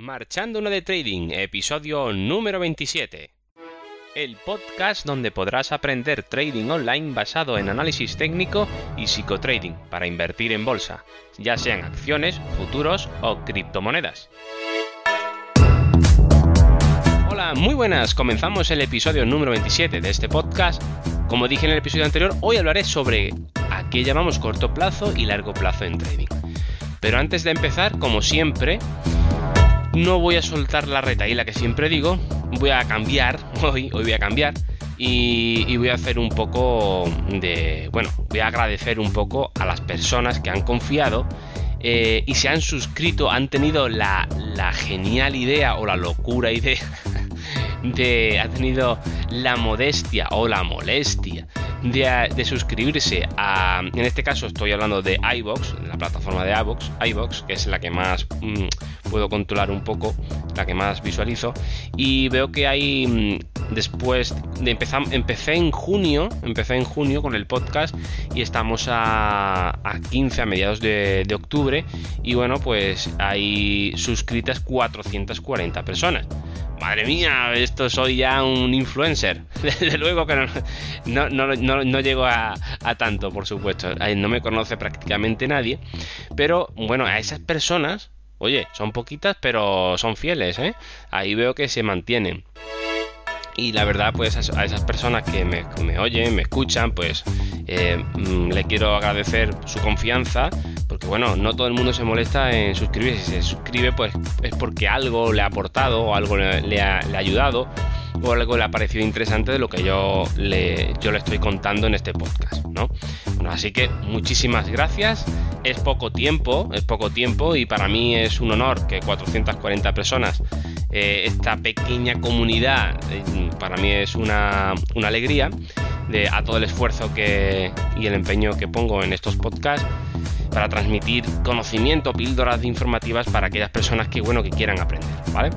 Marchando de Trading, episodio número 27. El podcast donde podrás aprender trading online basado en análisis técnico y psicotrading para invertir en bolsa, ya sean acciones, futuros o criptomonedas. Hola, muy buenas, comenzamos el episodio número 27 de este podcast. Como dije en el episodio anterior, hoy hablaré sobre a qué llamamos corto plazo y largo plazo en trading. Pero antes de empezar, como siempre, no voy a soltar la la que siempre digo, voy a cambiar, hoy, hoy voy a cambiar. Y, voy a hacer un poco de, bueno, voy a agradecer un poco a las personas que han confiado eh, y se han suscrito, han tenido la genial idea o la locura idea de, ha tenido la modestia o la molestia de, suscribirse a, en este caso estoy hablando de iBox, la plataforma de iBox, iBox que es la que más mm, puedo controlar un poco, la que más visualizo, y veo que hay mm, después de empezar, empecé en junio, empecé en junio con el podcast y estamos a, 15 a mediados de, de octubre. Y bueno pues hay suscritas 440 personas madre mía, esto soy ya un influencer. Desde luego que no, no, llego a, tanto, por supuesto. No me conoce prácticamente nadie. Pero bueno, a esas personas, oye, son poquitas, pero son fieles, ¿eh? Ahí veo que se mantienen. Y la verdad, pues a esas personas que me, me oyen, me escuchan, pues eh, mm, le quiero agradecer su confianza porque bueno, no todo el mundo se molesta en suscribirse. Si se suscribe, pues es porque algo le ha aportado o algo le, ha, ayudado o algo le ha parecido interesante de lo que yo le, yo le estoy contando en este podcast, ¿no? así que muchísimas gracias. Es poco tiempo, es poco tiempo y para mí es un honor que 440 personas, eh, esta pequeña comunidad, eh, para mí es una, una alegría de, a todo el esfuerzo que, y el empeño que pongo en estos podcasts para transmitir conocimiento, píldoras informativas para aquellas personas que, bueno, que quieran aprender, ¿vale?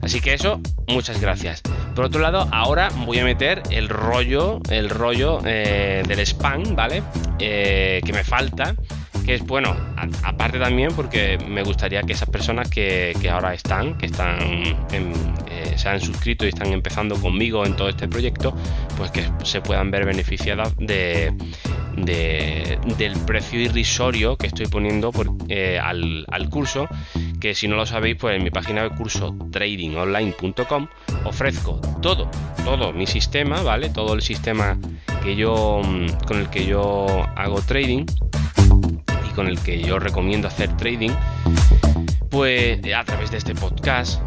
Así que eso, muchas gracias. Por otro lado, ahora voy a meter el rollo, el rollo eh, del spam, ¿vale? Que me falta que es bueno, aparte también porque me gustaría que esas personas que, ahora están, que están eh, se han suscrito y están empezando conmigo en todo este proyecto, pues que se puedan ver beneficiadas de, del precio irrisorio que estoy poniendo eh, al, curso, que si no lo sabéis, pues en mi página de curso tradingonline.com ofrezco todo, todo mi sistema, ¿vale? Todo el sistema que yo mm, con el que yo hago trading con el que yo recomiendo hacer trading, pues a través de este podcast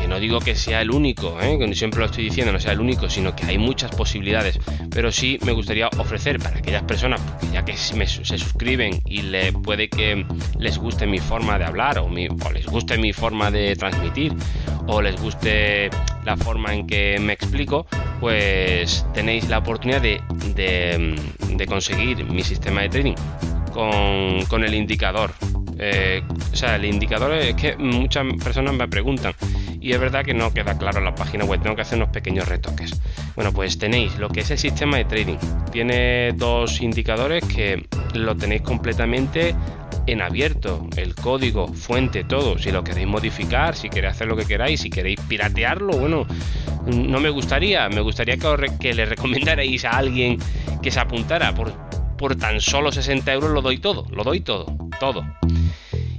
que no digo que sea el único, ¿eh? siempre lo estoy diciendo, no sea el único, sino que hay muchas posibilidades. Pero sí me gustaría ofrecer para aquellas personas, ya que se suscriben y le puede que les guste mi forma de hablar o, les guste mi forma de transmitir o les guste la forma en que me explico, pues tenéis la oportunidad de, conseguir mi sistema de trading con, el indicador eh, o sea, el indicador es que muchas personas me preguntan y es verdad que no queda claro en la página web, tengo que hacer unos pequeños retoques. Bueno, pues tenéis lo que es el sistema de trading. Tiene dos indicadores que lo tenéis completamente en abierto, el código, fuente, todo. Si lo queréis modificar, si queréis hacer lo que queráis, si queréis piratearlo, bueno, no me gustaría. Me gustaría que, que le recomendarais a alguien que se apuntara por, por tan solo 60 euros lo doy todo, lo doy todo, todo.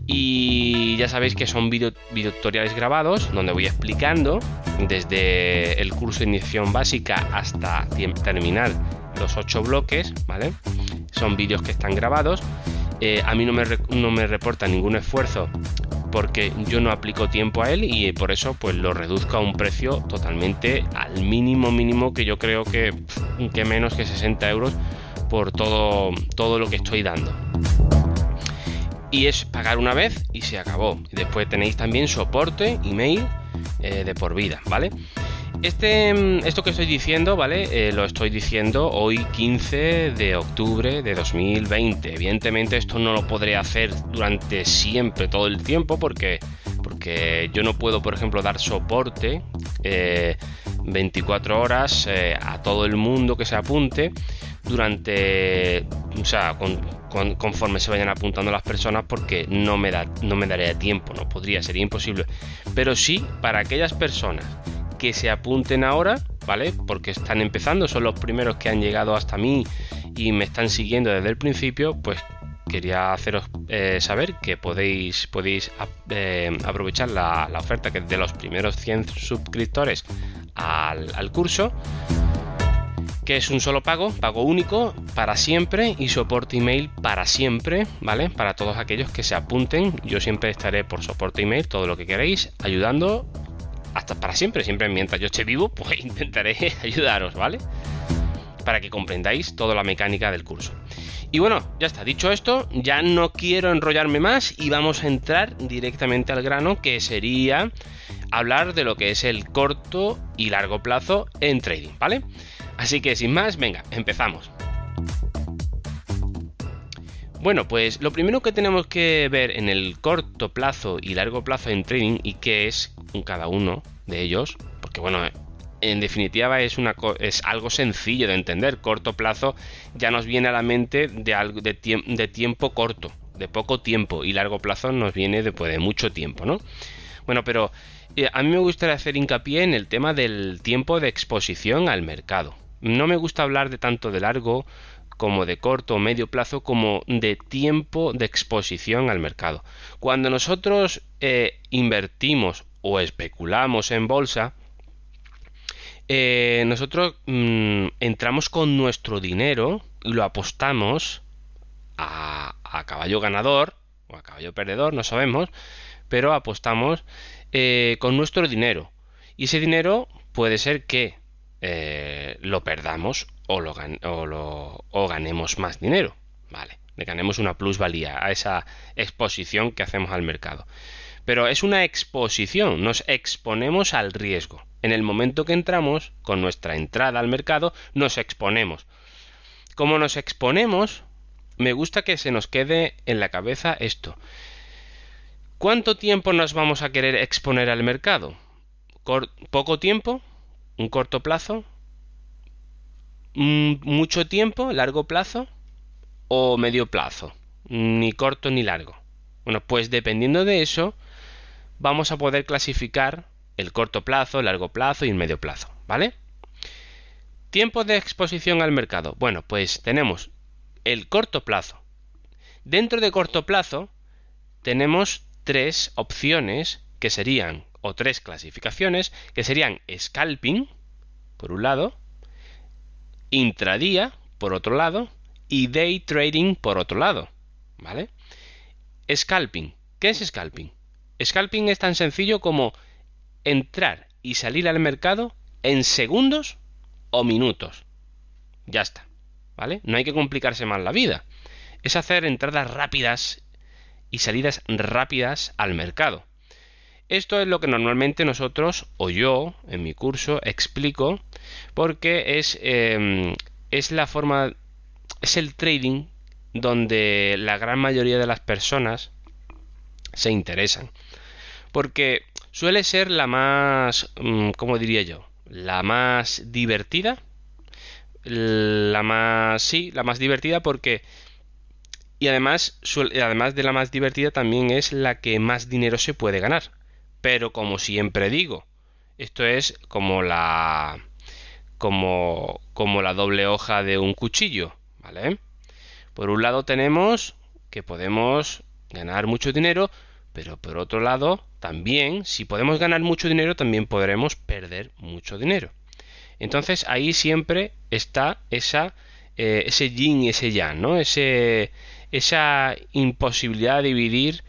Y ya sabéis que son video, tutoriales grabados donde voy explicando desde el curso de iniciación básica hasta terminar los 8 bloques, ¿vale? Son vídeos que están grabados. Eh, a mí no me, no me reporta ningún esfuerzo porque yo no aplico tiempo a él y por eso pues lo reduzco a un precio totalmente al mínimo mínimo que yo creo que, que menos que 60 euros por todo, todo lo que estoy dando. Y es pagar una vez y se acabó. Después tenéis también soporte, email eh, de por vida, ¿vale? Este, mm, esto que estoy diciendo, ¿vale? Eh, lo estoy diciendo hoy 15 de octubre de 2020. Evidentemente esto no lo podré hacer durante siempre, todo el tiempo, porque, porque yo no puedo, por ejemplo, dar soporte 24 eh, horas a todo el mundo que se apunte durante, o sea, con, conforme se vayan apuntando las personas porque no me, da, no me daría tiempo, no podría, sería imposible. Pero sí, para aquellas personas que se apunten ahora, ¿vale? Porque están empezando, son los primeros que han llegado hasta mí y me están siguiendo desde el principio, pues quería haceros eh, saber que podéis, podéis eh, aprovechar la, oferta que de los primeros 100 suscriptores al, al curso que es un solo pago, pago único para siempre y soporte email para siempre, ¿vale? Para todos aquellos que se apunten, yo siempre estaré por soporte email, todo lo que queréis, ayudando hasta para siempre, siempre mientras yo esté vivo, pues intentaré ayudaros, ¿vale? Para que comprendáis toda la mecánica del curso. Y bueno, ya está, dicho esto, ya no quiero enrollarme más y vamos a entrar directamente al grano, que sería hablar de lo que es el corto y largo plazo en trading, ¿vale? Así que sin más, venga, empezamos. Bueno, pues lo primero que tenemos que ver en el corto plazo y largo plazo en trading y qué es cada uno de ellos, porque bueno, en definitiva es, algo sencillo de entender. Corto plazo ya nos viene a la mente de tiempo corto, de poco tiempo, y largo plazo nos viene después de mucho tiempo, ¿no? Bueno, pero eh, a mí me gustaría hacer hincapié en el tema del tiempo de exposición al mercado. No me gusta hablar de tanto de largo como de corto o medio plazo como de tiempo de exposición al mercado. Cuando nosotros eh, invertimos o especulamos en bolsa, eh, nosotros mm, entramos con nuestro dinero y lo apostamos a, caballo ganador o a caballo perdedor, no sabemos, pero apostamos eh, con nuestro dinero. Y ese dinero puede ser que eh, lo perdamos o, lo, o, ganemos más dinero. Vale, le ganemos una plusvalía a esa exposición que hacemos al mercado. Pero es una exposición, nos exponemos al riesgo. En el momento que entramos, con nuestra entrada al mercado, nos exponemos. Como nos exponemos, me gusta que se nos quede en la cabeza esto. ¿Cuánto tiempo nos vamos a querer exponer al mercado? ¿Poco tiempo? un corto plazo, mucho tiempo, largo plazo o medio plazo, ni corto ni largo. Bueno, pues dependiendo de eso, vamos a poder clasificar el corto plazo, el largo plazo y el medio plazo, ¿vale? Tiempo de exposición al mercado. Bueno, pues tenemos el corto plazo. Dentro de corto plazo tenemos tres opciones que serían o tres clasificaciones que serían scalping, por un lado, intradía, por otro lado, y day trading, por otro lado. ¿Vale? Scalping. ¿Qué es scalping? Scalping es tan sencillo como entrar y salir al mercado en segundos o minutos. Ya está. ¿Vale? No hay que complicarse más la vida. Es hacer entradas rápidas y salidas rápidas al mercado. Esto es lo que normalmente nosotros, o yo, en mi curso, explico, porque es, em, es la forma, es el trading donde la gran mayoría de las personas se interesan. Porque suele ser la más, mm, ¿cómo diría yo? La más divertida. La más, sí, la más divertida porque... Y además, además de la más divertida también es la que más dinero se puede ganar. Pero como siempre digo, esto es como la como como la doble hoja de un cuchillo, ¿vale? Por un lado tenemos que podemos ganar mucho dinero, pero por otro lado también, si podemos ganar mucho dinero, también podremos perder mucho dinero. Entonces ahí siempre está esa, eh, ese yin y ese yang, ¿no? Ese, esa imposibilidad de dividir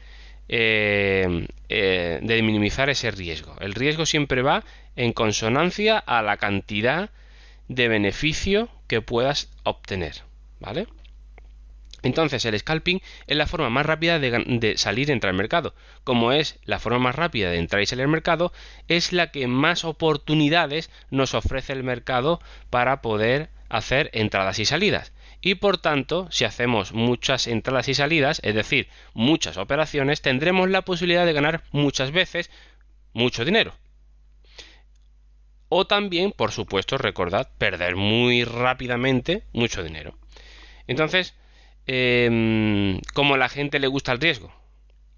eh, eh, de minimizar ese riesgo. El riesgo siempre va en consonancia a la cantidad de beneficio que puedas obtener. ¿Vale? Entonces el scalping es la forma más rápida de, salir y entrar al mercado. Como es la forma más rápida de entrar y salir al mercado, es la que más oportunidades nos ofrece el mercado para poder hacer entradas y salidas y por tanto, si hacemos muchas entradas y salidas, es decir, muchas operaciones, tendremos la posibilidad de ganar muchas veces mucho dinero. O también, por supuesto, recordad, perder muy rápidamente mucho dinero. Entonces, eh, como la gente le gusta el riesgo.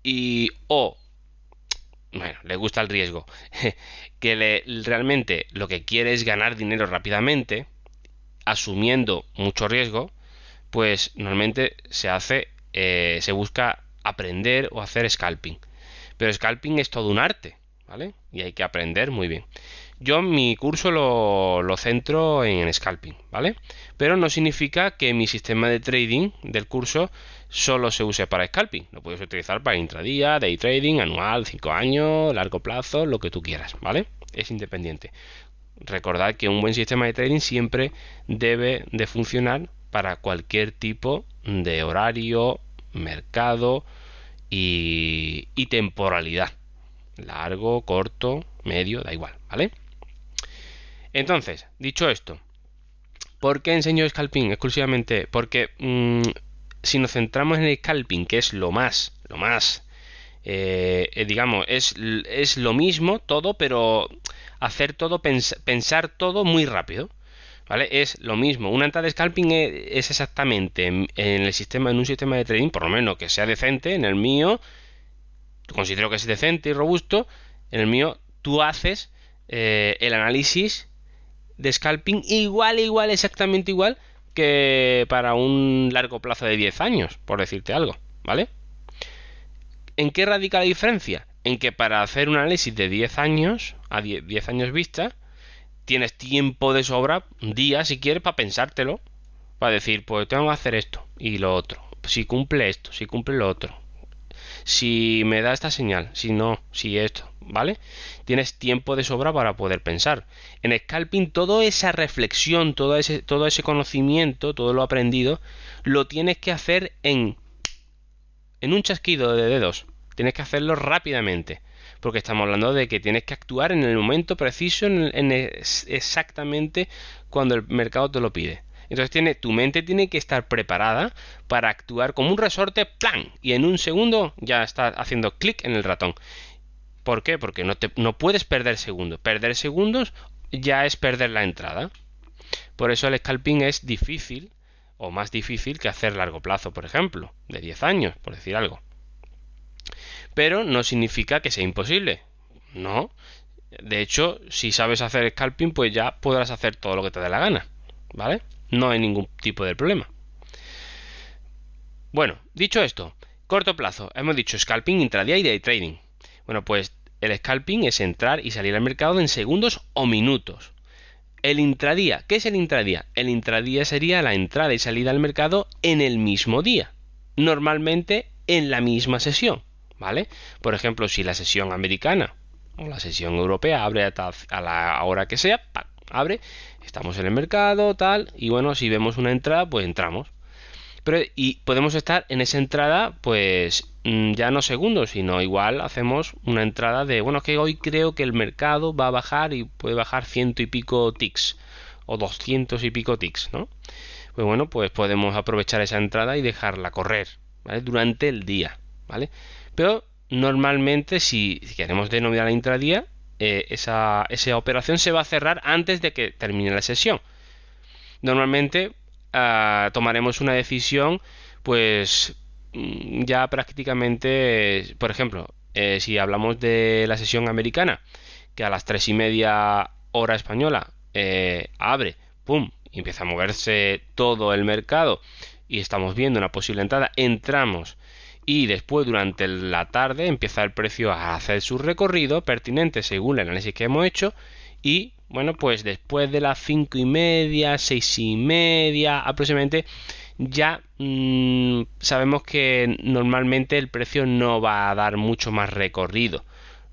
Y o, bueno, le gusta el riesgo, que le, realmente lo que quiere es ganar dinero rápidamente, asumiendo mucho riesgo, pues normalmente se hace, eh, se busca aprender o hacer scalping. Pero scalping es todo un arte, ¿vale? Y hay que aprender muy bien. Yo mi curso lo, centro en scalping, ¿vale? Pero no significa que mi sistema de trading del curso solo se use para scalping. Lo puedes utilizar para intradía, day trading, anual, 5 años, largo plazo, lo que tú quieras, ¿vale? Es independiente. Recordad que un buen sistema de trading siempre debe de funcionar para cualquier tipo de horario, mercado y temporalidad. Largo, corto, medio, da igual, ¿vale? Entonces, dicho esto, ¿por qué enseño scalping exclusivamente? Porque mmm, si nos centramos en el scalping, que es lo más, lo más, eh, eh, digamos, es, es, lo mismo todo, pero hacer todo, pens pensar todo muy rápido. ¿Vale? Es lo mismo. Una entrada de scalping es, exactamente en, en, el sistema, en un sistema de trading, por lo menos que sea decente, en el mío, considero que es decente y robusto, en el mío tú haces eh, el análisis de scalping igual, igual, exactamente igual que para un largo plazo de 10 años, por decirte algo, ¿vale? ¿En qué radica la diferencia? En que para hacer un análisis de 10 años, a 10, años vista, tienes tiempo de sobra, un día si quieres, para pensártelo, para decir, pues tengo que hacer esto y lo otro, si cumple esto, si cumple lo otro, si me da esta señal, si no, si esto, ¿vale? Tienes tiempo de sobra para poder pensar. En scalping, toda esa reflexión, todo ese, todo ese conocimiento, todo lo aprendido, lo tienes que hacer en, en un chasquido de dedos. Tienes que hacerlo rápidamente. Porque estamos hablando de que tienes que actuar en el momento preciso, en, exactamente cuando el mercado te lo pide. Entonces tiene, tu mente tiene que estar preparada para actuar como un resorte, ¡plan! Y en un segundo ya está haciendo clic en el ratón. ¿Por qué? Porque no, te, no puedes perder segundos. Perder segundos ya es perder la entrada. Por eso el scalping es difícil o más difícil que hacer largo plazo, por ejemplo, de 10 años, por decir algo. Pero no significa que sea imposible. No. De hecho, si sabes hacer scalping, pues ya podrás hacer todo lo que te dé la gana. ¿Vale? No hay ningún tipo de problema. Bueno, dicho esto, corto plazo, hemos dicho scalping, intradía y day trading. Bueno, pues el scalping es entrar y salir al mercado en segundos o minutos. El intradía, ¿qué es el intradía? El intradía sería la entrada y salida al mercado en el mismo día, normalmente en la misma sesión, ¿vale? Por ejemplo, si la sesión americana o la sesión europea abre a, la hora que sea, abre, estamos en el mercado, tal, y bueno, si vemos una entrada, pues entramos. Pero, y podemos estar en esa entrada, pues mm, ya no segundos, sino igual hacemos una entrada de, bueno, que hoy creo que el mercado va a bajar y puede bajar ciento y pico ticks, o doscientos y pico ticks, ¿no? Pues bueno, pues podemos aprovechar esa entrada y dejarla correr, ¿vale? Durante el día, ¿vale? Pero normalmente si, queremos denominar la intradía, eh, esa, esa operación se va a cerrar antes de que termine la sesión. Normalmente tomaremos una decisión, pues mm, ya prácticamente, por ejemplo, eh, si hablamos de la sesión americana, que a las tres y media hora española eh, abre, pum, y empieza a moverse todo el mercado y estamos viendo una posible entrada, entramos y después durante la tarde empieza el precio a hacer su recorrido pertinente según el análisis que hemos hecho y bueno, pues después de las cinco y media, seis y media aproximadamente, ya mmm, sabemos que normalmente el precio no va a dar mucho más recorrido.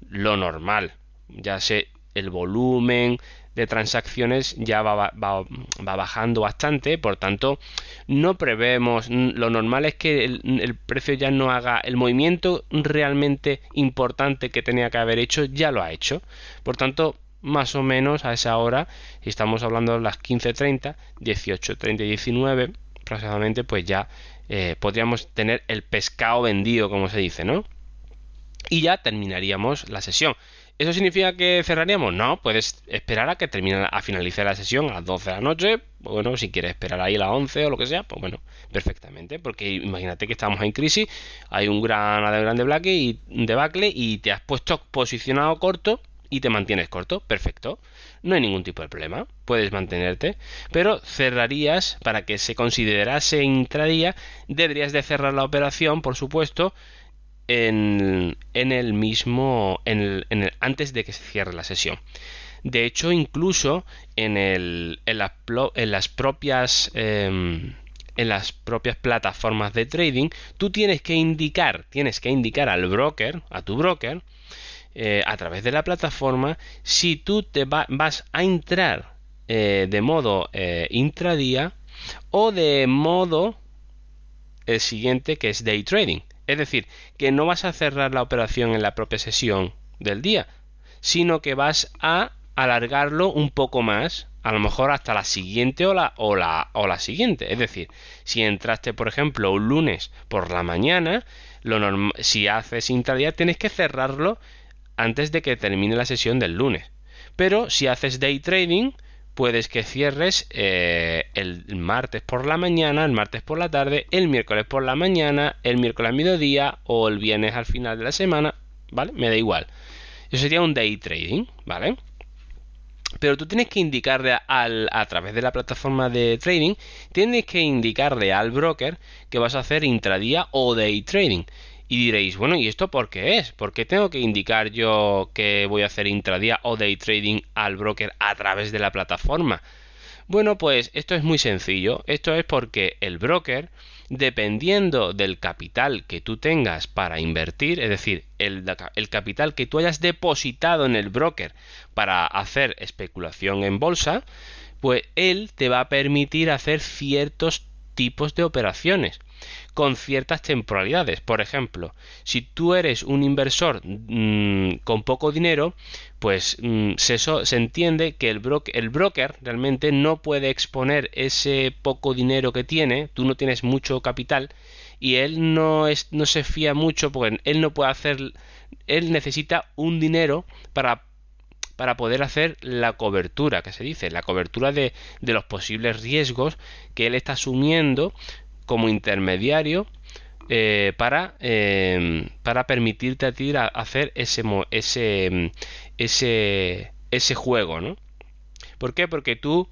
Lo normal, ya sé, el volumen de transacciones ya va, va, va, bajando bastante, por tanto no prevemos, lo normal es que el, precio ya no haga el movimiento realmente importante que tenía que haber hecho, ya lo ha hecho, por tanto más o menos a esa hora, si estamos hablando de las 15.30, 18.30 y 19, aproximadamente, pues ya eh, podríamos tener el pescado vendido, como se dice, ¿no? y ya terminaríamos la sesión. ¿Eso significa que cerraríamos? No, puedes esperar a que termine, a finalizar la sesión a las 12 de la noche. Bueno, si quieres esperar ahí a las 11 o lo que sea, pues bueno, perfectamente. Porque imagínate que estamos en crisis, hay un gran grande black y debacle y te has puesto posicionado corto y te mantienes corto. Perfecto. No hay ningún tipo de problema. Puedes mantenerte. Pero cerrarías, para que se considerase intradía, deberías de cerrar la operación, por supuesto, en, el mismo, en el, antes de que se cierre la sesión. De hecho, incluso en, el, en, las propias em, en las propias plataformas de trading, tú tienes que indicar, tienes que indicar al broker, a tu broker, eh, a través de la plataforma, si tú te vas a entrar eh, de modo eh, intradía o de modo el siguiente que es day trading. Es decir, que no vas a cerrar la operación en la propia sesión del día, sino que vas a alargarlo un poco más, a lo mejor hasta la siguiente o la, o la, siguiente. Es decir, si entraste, por ejemplo, un lunes por la mañana, lo si haces intradía tienes que cerrarlo antes de que termine la sesión del lunes. Pero si haces day trading, puedes que cierres eh, el martes por la mañana, el martes por la tarde, el miércoles por la mañana, el miércoles al mediodía o el viernes al final de la semana, ¿vale? Me da igual. Eso sería un day trading, ¿vale? Pero tú tienes que indicarle al, a través de la plataforma de trading, tienes que indicarle al broker que vas a hacer intradía o day trading. Y diréis, bueno, ¿y esto por qué es? ¿Por qué tengo que indicar yo que voy a hacer intradía o day trading al broker a través de la plataforma? Bueno, pues esto es muy sencillo. Esto es porque el broker, dependiendo del capital que tú tengas para invertir, es decir, el, el, capital que tú hayas depositado en el broker para hacer especulación en bolsa, pues él te va a permitir hacer ciertos tipos de operaciones con ciertas temporalidades. Por ejemplo, si tú eres un inversor mm, con poco dinero, pues mm, se, entiende que el, el, broker realmente no puede exponer ese poco dinero que tiene, tú no tienes mucho capital y él no, es, no se fía mucho porque él no puede hacer, él necesita un dinero para para poder hacer la cobertura, que se dice, la cobertura de, de los posibles riesgos que él está asumiendo como intermediario eh, para, eh, para permitirte a ti hacer ese, ese, ese, ese juego, ¿no? ¿Por qué? Porque tú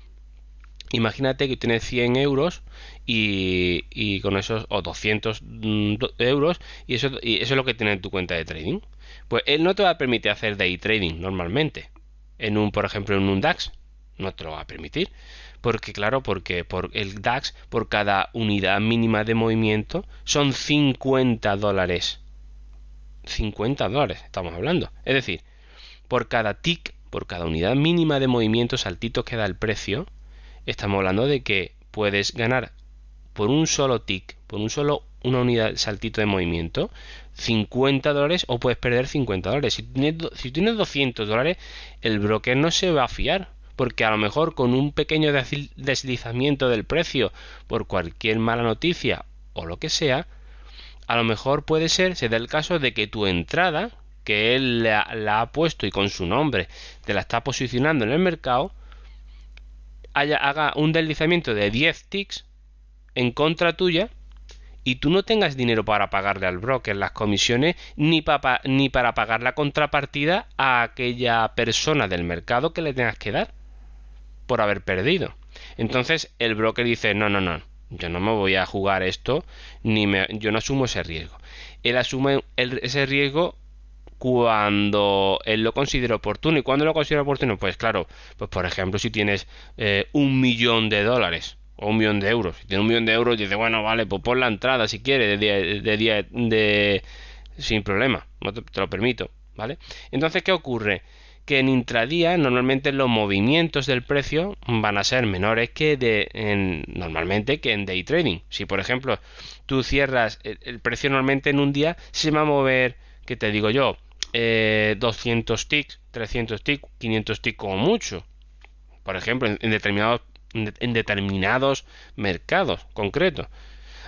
imagínate que tienes 100 euros y, y, con esos o 200 mm, euros y eso, y eso es lo que tiene en tu cuenta de trading pues él no te va a permitir hacer day trading normalmente en un por ejemplo en un DAX no te lo va a permitir porque claro, porque por el DAX por cada unidad mínima de movimiento son 50 dólares. 50 dólares estamos hablando. Es decir, por cada tick, por cada unidad mínima de movimiento saltito que da el precio, estamos hablando de que puedes ganar por un solo tick, por un solo una unidad saltito de movimiento, 50 dólares o puedes perder 50 dólares. Si tienes, si tienes 200 dólares, el broker no se va a fiar porque a lo mejor con un pequeño deslizamiento del precio por cualquier mala noticia o lo que sea, a lo mejor puede ser, se da el caso de que tu entrada, que él la, ha puesto y con su nombre te la está posicionando en el mercado, haya, haga un deslizamiento de 10 ticks en contra tuya y tú no tengas dinero para pagarle al broker las comisiones ni, ni para pagar la contrapartida a aquella persona del mercado que le tengas que dar por haber perdido. Entonces el broker dice, no, no, no, yo no me voy a jugar esto, ni me, yo no asumo ese riesgo. Él asume ese riesgo cuando él lo considera oportuno. ¿Y cuando lo considera oportuno? Pues claro, pues por ejemplo, si tienes eh, un millón de dólares o un millón de euros, si tienes un millón de euros, dice, bueno, vale, pues pon la entrada si quieres, de día, de, sin problema, no te, te lo permito, ¿vale? Entonces, ¿qué ocurre? Que en intradía normalmente los movimientos del precio van a ser menores que de en, normalmente que en day trading. Si por ejemplo tú cierras el, precio normalmente en un día se va a mover, que te digo yo, 200 eh, ticks, 300 ticks, 500 ticks como mucho. Por ejemplo, en, determinados en determinados mercados concretos.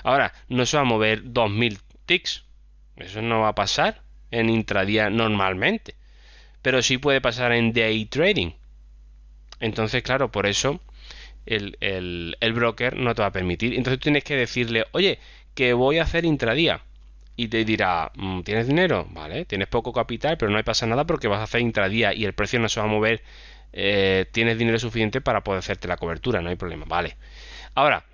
Ahora, no se va a mover 2000 ticks. Eso no va a pasar en intradía normalmente, pero sí puede pasar en day trading. Entonces, claro, por eso el, el, broker no te va a permitir. Entonces tienes que decirle, oye, que voy a hacer intradía. Y te dirá, mm, ¿tienes dinero? Vale, tienes poco capital, pero no hay pasa nada porque vas a hacer intradía y el precio no se va a mover. Eh, tienes dinero suficiente para poder hacerte la cobertura, no hay problema. Vale. Ahora,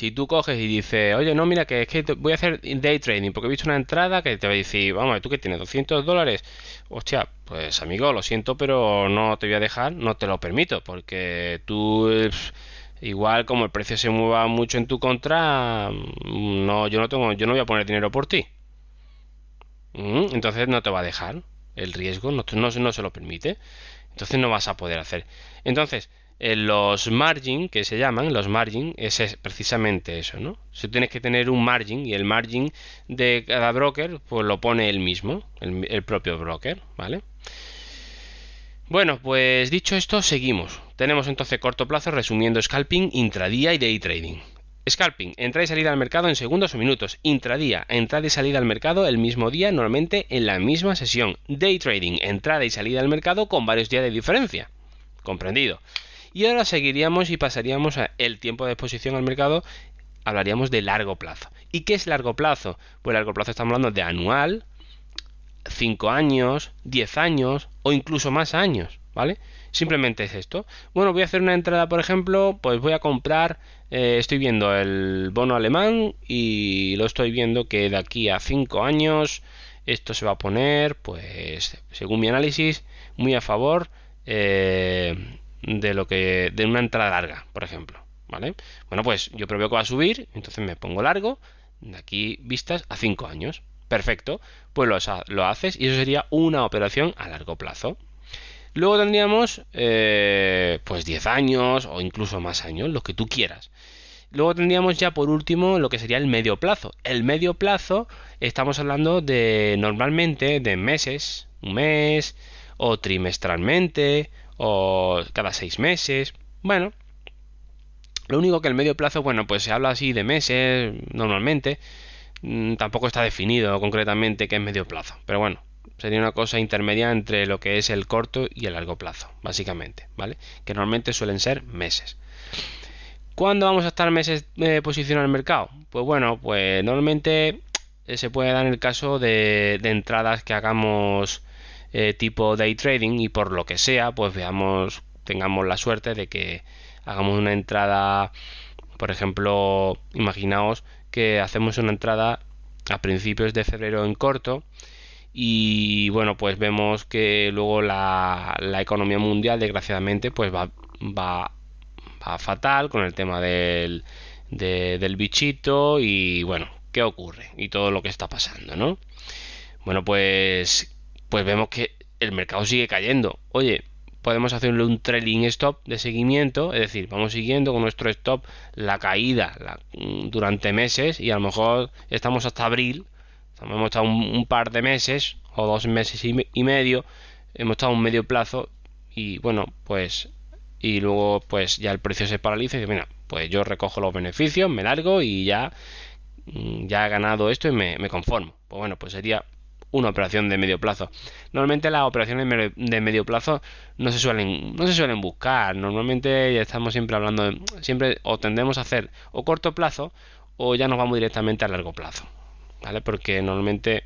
si tú coges y dices, oye, no, mira, que es que voy a hacer day trading porque he visto una entrada que te va a decir, vamos, tú que tienes 200 dólares, hostia, pues amigo, lo siento, pero no te voy a dejar, no te lo permito, porque tú, igual como el precio se mueva mucho en tu contra, mm, no, yo no tengo, yo no voy a poner dinero por ti. Mm, entonces no te va a dejar, el riesgo no, no, no se lo permite, entonces no vas a poder hacer. Entonces, los margin que se llaman, los margin, es precisamente eso, ¿no? Si tienes que tener un margin y el margin de cada broker, pues lo pone él mismo, el, propio broker, ¿vale? Bueno, pues dicho esto, seguimos. Tenemos entonces corto plazo resumiendo scalping, intradía y day trading. Scalping, entrada y salida al mercado en segundos o minutos. Intradía, entrada y salida al mercado el mismo día, normalmente en la misma sesión. Day trading, entrada y salida al mercado con varios días de diferencia. Comprendido. Y ahora seguiríamos y pasaríamos a el tiempo de exposición al mercado, hablaríamos de largo plazo. ¿Y qué es largo plazo? Pues largo plazo estamos hablando de anual, 5 años, 10 años o incluso más años, ¿vale? Simplemente es esto. Bueno, voy a hacer una entrada, por ejemplo, pues voy a comprar, eh, estoy viendo el bono alemán y lo estoy viendo que de aquí a 5 años esto se va a poner, pues, según mi análisis, muy a favor eh, de lo que de una entrada larga, por ejemplo, ¿vale? Bueno, pues yo preveo que va a subir, entonces me pongo largo, de aquí vistas a 5 años. Perfecto, pues lo, lo, haces y eso sería una operación a largo plazo. Luego tendríamos eh, pues 10 años o incluso más años, lo que tú quieras. Luego tendríamos ya por último lo que sería el medio plazo. El medio plazo estamos hablando de normalmente de meses, un mes o trimestralmente o cada seis meses. Bueno, lo único que el medio plazo, bueno, pues se habla así de meses normalmente. Mm, tampoco está definido concretamente qué es medio plazo. Pero bueno, sería una cosa intermedia entre lo que es el corto y el largo plazo, básicamente, ¿vale? Que normalmente suelen ser meses. ¿Cuándo vamos a estar meses de posición al mercado? Pues bueno, pues normalmente eh, se puede dar en el caso de, de entradas que hagamos eh, tipo day trading y por lo que sea, pues veamos, tengamos la suerte de que hagamos una entrada, por ejemplo, imaginaos que hacemos una entrada a principios de febrero en corto y bueno pues vemos que luego la, la economía mundial desgraciadamente pues va, va, va fatal con el tema del, del bichito y bueno qué ocurre y todo lo que está pasando no bueno pues pues vemos que el mercado sigue cayendo. Oye, podemos hacerle un trailing stop de seguimiento, es decir, vamos siguiendo con nuestro stop la caída mm, durante meses y a lo mejor estamos hasta abril, hemos estado un, par de meses o dos meses y, medio, hemos estado un medio plazo y bueno, pues y luego pues ya el precio se paraliza y dice, mira, pues yo recojo los beneficios, me largo y ya mm, ya he ganado esto y me, me conformo. Pues bueno, pues sería una operación de medio plazo. Normalmente las operaciones de medio plazo no se suelen, no se suelen buscar. Normalmente estamos siempre hablando de, siempre o tendemos a hacer o corto plazo o ya nos vamos directamente a largo plazo. ¿Vale? Porque normalmente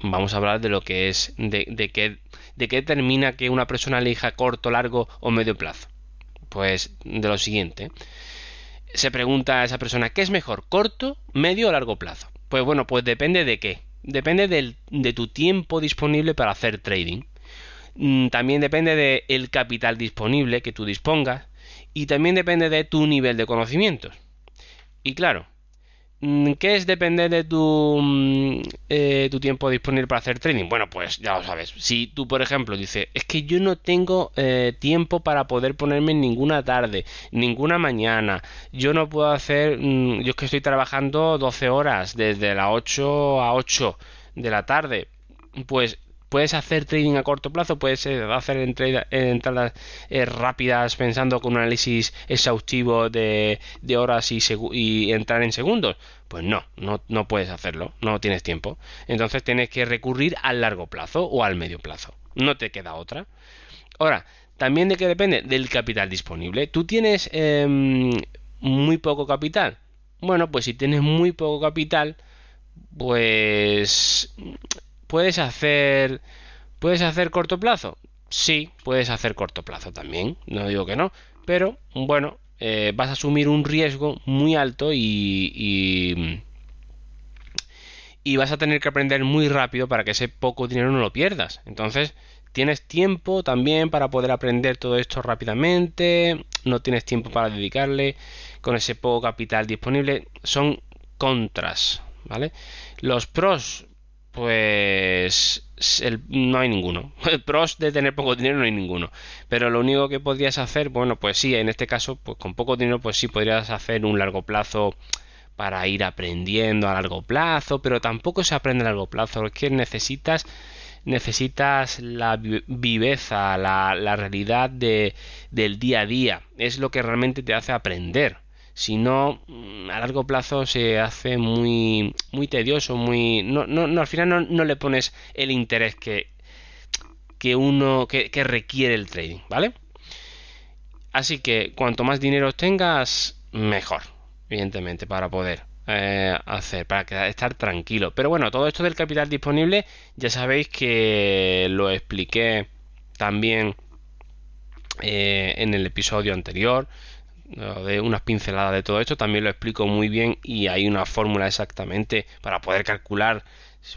vamos a hablar de lo que es de, de qué de qué determina que una persona elija corto, largo o medio plazo. Pues de lo siguiente. Se pregunta a esa persona, ¿qué es mejor, corto, medio o largo plazo? Pues bueno, pues depende de qué depende de tu tiempo disponible para hacer trading. Mm, también depende del capital disponible que tú dispongas. Y también depende de tu nivel de conocimientos. Y claro, ¿Qué es depender de tu, mm, eh, tu tiempo disponible para hacer trading? Bueno, pues ya lo sabes. Si tú, por ejemplo, dices, es que yo no tengo eh, tiempo para poder ponerme en ninguna tarde, ninguna mañana, yo no puedo hacer, mm, yo es que estoy trabajando 12 horas, desde las 8 a 8 de la tarde, pues puedes hacer trading a corto plazo, puedes eh, hacer entradas eh, rápidas pensando con un análisis exhaustivo de, horas y, entrar en segundos. Pues no, no, no puedes hacerlo, no tienes tiempo. Entonces tienes que recurrir al largo plazo o al medio plazo. No te queda otra. Ahora, también de qué depende del capital disponible. Tú tienes em, muy poco capital. Bueno, pues si tienes muy poco capital, pues ¿Puedes hacer puedes hacer corto plazo? Sí, puedes hacer corto plazo también, no digo que no, pero bueno, eh, vas a asumir un riesgo muy alto y, y, vas a tener que aprender muy rápido para que ese poco dinero no lo pierdas. Entonces, tienes tiempo también para poder aprender todo esto rápidamente, no tienes tiempo para dedicarle con ese poco capital disponible, son contras, ¿vale? Los pros, pues no hay ninguno. Pros de tener poco dinero no hay ninguno. Pero lo único que podrías hacer, bueno, pues sí, en este caso, pues con poco dinero, pues sí podrías hacer un largo plazo para ir aprendiendo a largo plazo, pero tampoco se aprende a largo plazo, es que necesitas necesitas la viveza, la, la realidad de, del día a día, es lo que realmente te hace aprender si no mm, a largo plazo se hace muy muy tedioso muy no, no, no al final no, no, le pones el interés que que uno que, requiere el trading vale así que cuanto más dinero tengas mejor evidentemente para poder eh, hacer para estar tranquilo. Pero bueno todo esto del capital disponible ya sabéis que lo expliqué también eh, en el episodio anterior de unas pinceladas de todo esto, también lo explico muy bien y hay una fórmula exactamente para poder calcular,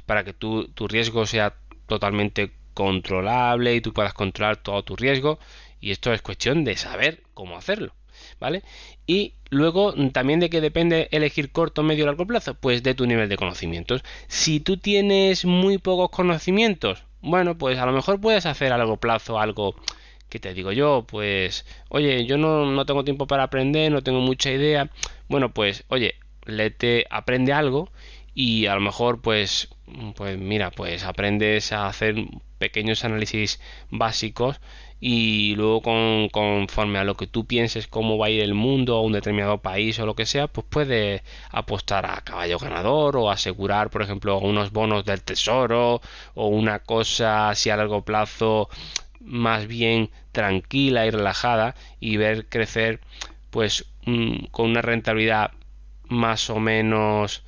para que tu, tu riesgo sea totalmente controlable y tú puedas controlar todo tu riesgo y esto es cuestión de saber cómo hacerlo. ¿Vale? Y luego también de qué depende elegir corto, medio o largo plazo, pues de tu nivel de conocimientos. Si tú tienes muy pocos conocimientos, bueno, pues a lo mejor puedes hacer a largo plazo algo ¿Qué te digo yo? Pues, oye, yo no, no tengo tiempo para aprender, no tengo mucha idea. Bueno, pues, oye, te aprende algo y a lo mejor, pues, pues mira, pues aprendes a hacer pequeños análisis básicos y luego con, conforme a lo que tú pienses cómo va a ir el mundo o un determinado país o lo que sea, pues puedes apostar a caballo ganador o asegurar, por ejemplo, unos bonos del tesoro o una cosa así a largo plazo más bien tranquila y relajada y ver crecer pues con una rentabilidad más o menos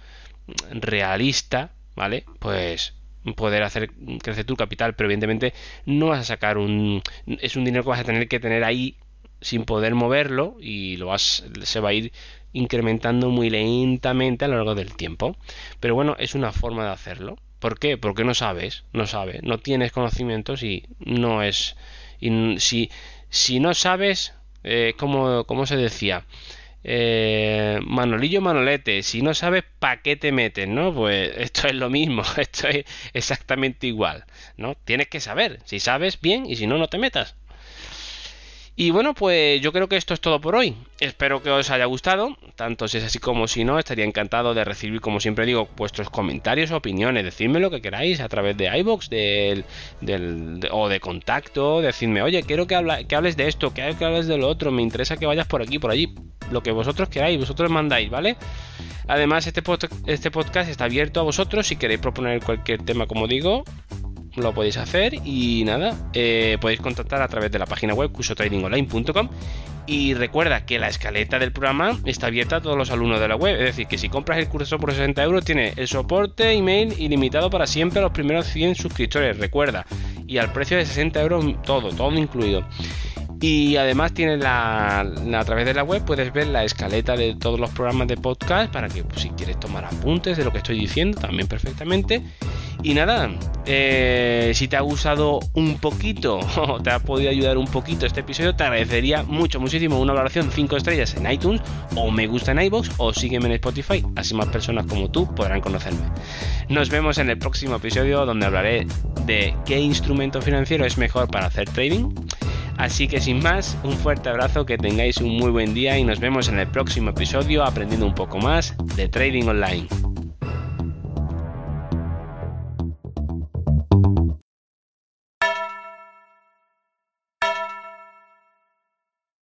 realista, ¿vale? Pues poder hacer crecer tu capital, pero evidentemente no vas a sacar un es un dinero que vas a tener que tener ahí sin poder moverlo y lo vas se va a ir incrementando muy lentamente a lo largo del tiempo. Pero bueno, es una forma de hacerlo. ¿Por qué? Porque no sabes, no sabes, no tienes conocimientos y no es... Y si, si no sabes, eh, como, como se decía, eh, Manolillo Manolete, si no sabes para qué te metes, ¿no? Pues esto es lo mismo, esto es exactamente igual, ¿no? Tienes que saber, si sabes bien y si no, no te metas. Y bueno, pues yo creo que esto es todo por hoy. Espero que os haya gustado, tanto si es así como si no, estaría encantado de recibir, como siempre digo, vuestros comentarios, opiniones, decidme lo que queráis a través de iBox del, o de contacto, decidme, oye, quiero que, que hables de esto, que hables de lo otro, me interesa que vayas por aquí, por allí, lo que vosotros queráis, vosotros mandáis, ¿vale? Además, este, este podcast está abierto a vosotros. Si queréis proponer cualquier tema, como digo, lo podéis hacer y nada, eh, podéis contactar a través de la página web cursotradingonline.com y recuerda que la escaleta del programa está abierta a todos los alumnos de la web, es decir, que si compras el curso por 60 euros tiene el soporte email ilimitado para siempre a los primeros 100 suscriptores, recuerda, y al precio de 60 euros todo, todo incluido. Y además tienes la, a través de la web puedes ver la escaleta de todos los programas de podcast para que pues, si quieres tomar apuntes de lo que estoy diciendo también perfectamente. Y nada, eh, si te ha gustado un poquito o te ha podido ayudar un poquito este episodio, te agradecería mucho, muchísimo una valoración 5 estrellas en iTunes o me gusta en iBox o sígueme en Spotify, así más personas como tú podrán conocerme. Nos vemos en el próximo episodio donde hablaré de qué instrumento financiero es mejor para hacer trading Así que sin más, un fuerte abrazo, que tengáis un muy buen día y nos vemos en el próximo episodio aprendiendo un poco más de trading online.